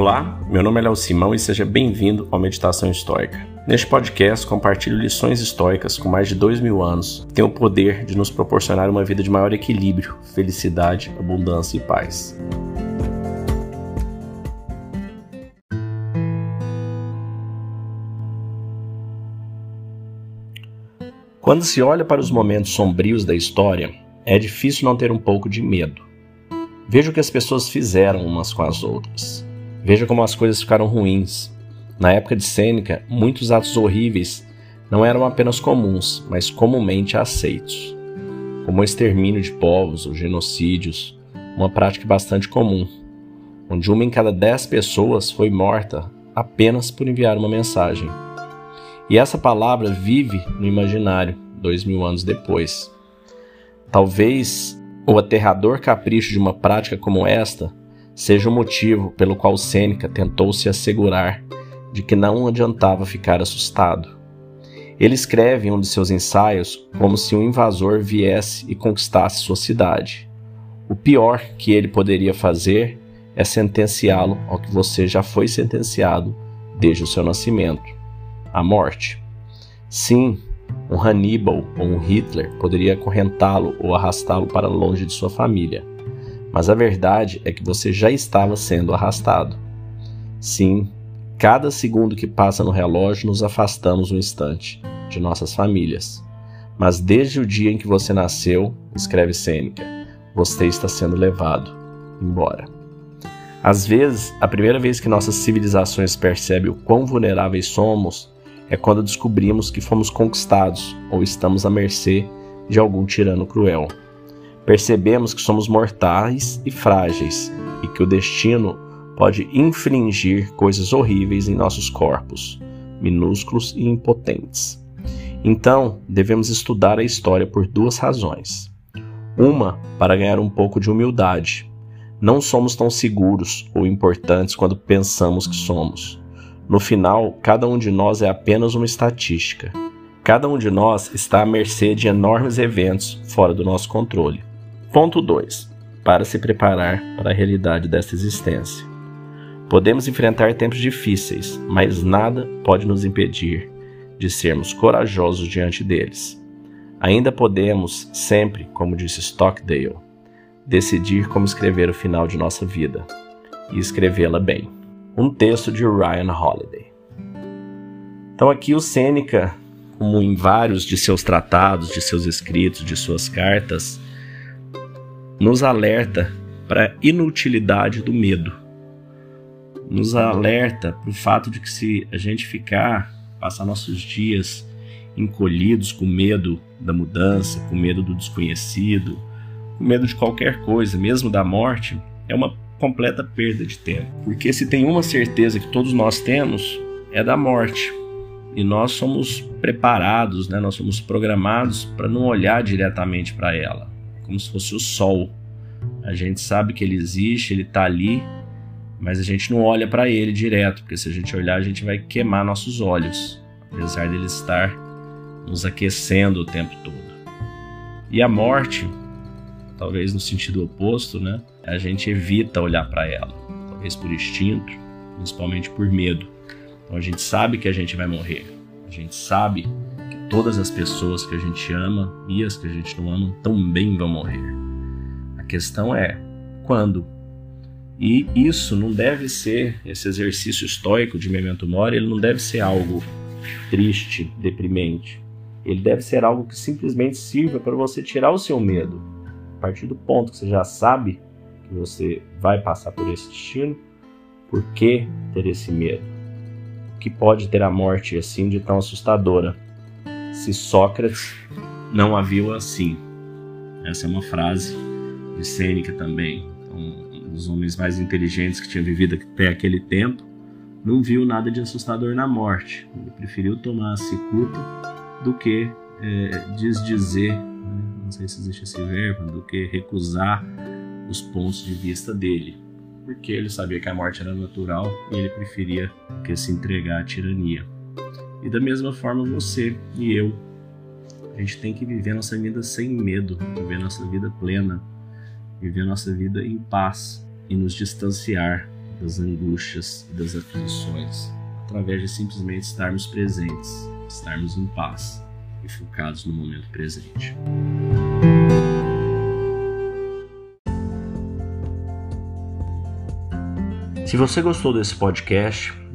Olá, meu nome é Léo Simão e seja bem-vindo ao Meditação Histórica. Neste podcast, compartilho lições históricas com mais de dois mil anos que têm o poder de nos proporcionar uma vida de maior equilíbrio, felicidade, abundância e paz. Quando se olha para os momentos sombrios da história, é difícil não ter um pouco de medo. Veja o que as pessoas fizeram umas com as outras. Veja como as coisas ficaram ruins. Na época de Sêneca, muitos atos horríveis não eram apenas comuns, mas comumente aceitos, como o extermínio de povos ou genocídios, uma prática bastante comum, onde uma em cada dez pessoas foi morta apenas por enviar uma mensagem. E essa palavra vive no imaginário dois mil anos depois. Talvez o aterrador capricho de uma prática como esta seja o motivo pelo qual Sêneca tentou se assegurar de que não adiantava ficar assustado. Ele escreve em um de seus ensaios como se um invasor viesse e conquistasse sua cidade. O pior que ele poderia fazer é sentenciá-lo ao que você já foi sentenciado desde o seu nascimento a morte. Sim, um Hannibal ou um Hitler poderia acorrentá-lo ou arrastá-lo para longe de sua família mas a verdade é que você já estava sendo arrastado. Sim, cada segundo que passa no relógio nos afastamos um instante de nossas famílias. Mas desde o dia em que você nasceu, escreve Sêneca, você está sendo levado embora. Às vezes, a primeira vez que nossas civilizações percebem o quão vulneráveis somos é quando descobrimos que fomos conquistados ou estamos à mercê de algum tirano cruel percebemos que somos mortais e frágeis e que o destino pode infringir coisas horríveis em nossos corpos, minúsculos e impotentes. Então, devemos estudar a história por duas razões. Uma, para ganhar um pouco de humildade. Não somos tão seguros ou importantes quando pensamos que somos. No final, cada um de nós é apenas uma estatística. Cada um de nós está à mercê de enormes eventos fora do nosso controle. Ponto 2. Para se preparar para a realidade desta existência. Podemos enfrentar tempos difíceis, mas nada pode nos impedir de sermos corajosos diante deles. Ainda podemos, sempre, como disse Stockdale, decidir como escrever o final de nossa vida e escrevê-la bem. Um texto de Ryan Holiday. Então aqui o Sêneca, como em vários de seus tratados, de seus escritos, de suas cartas, nos alerta para a inutilidade do medo. Nos alerta para o fato de que se a gente ficar, passar nossos dias encolhidos com medo da mudança, com medo do desconhecido, com medo de qualquer coisa, mesmo da morte, é uma completa perda de tempo. Porque se tem uma certeza que todos nós temos, é da morte. E nós somos preparados, né? nós somos programados para não olhar diretamente para ela como se fosse o sol. A gente sabe que ele existe, ele está ali, mas a gente não olha para ele direto, porque se a gente olhar, a gente vai queimar nossos olhos, apesar dele estar nos aquecendo o tempo todo. E a morte, talvez no sentido oposto, né? A gente evita olhar para ela, talvez por instinto, principalmente por medo. Então a gente sabe que a gente vai morrer, a gente sabe todas as pessoas que a gente ama e as que a gente não ama também vão morrer. A questão é quando. E isso não deve ser, esse exercício estoico de memento mori, ele não deve ser algo triste, deprimente. Ele deve ser algo que simplesmente sirva para você tirar o seu medo. A partir do ponto que você já sabe que você vai passar por esse destino, por que ter esse medo? O que pode ter a morte assim de tão assustadora? Se Sócrates não a viu assim. Essa é uma frase de Sêneca também, um dos homens mais inteligentes que tinha vivido até aquele tempo, não viu nada de assustador na morte. Ele preferiu tomar a cicuta do que é, desdizer, né? não sei se existe esse verbo, do que recusar os pontos de vista dele. Porque ele sabia que a morte era natural e ele preferia que se entregar à tirania. E da mesma forma você e eu, a gente tem que viver nossa vida sem medo, viver nossa vida plena, viver nossa vida em paz e nos distanciar das angústias e das aflições, através de simplesmente estarmos presentes, estarmos em paz e focados no momento presente. Se você gostou desse podcast,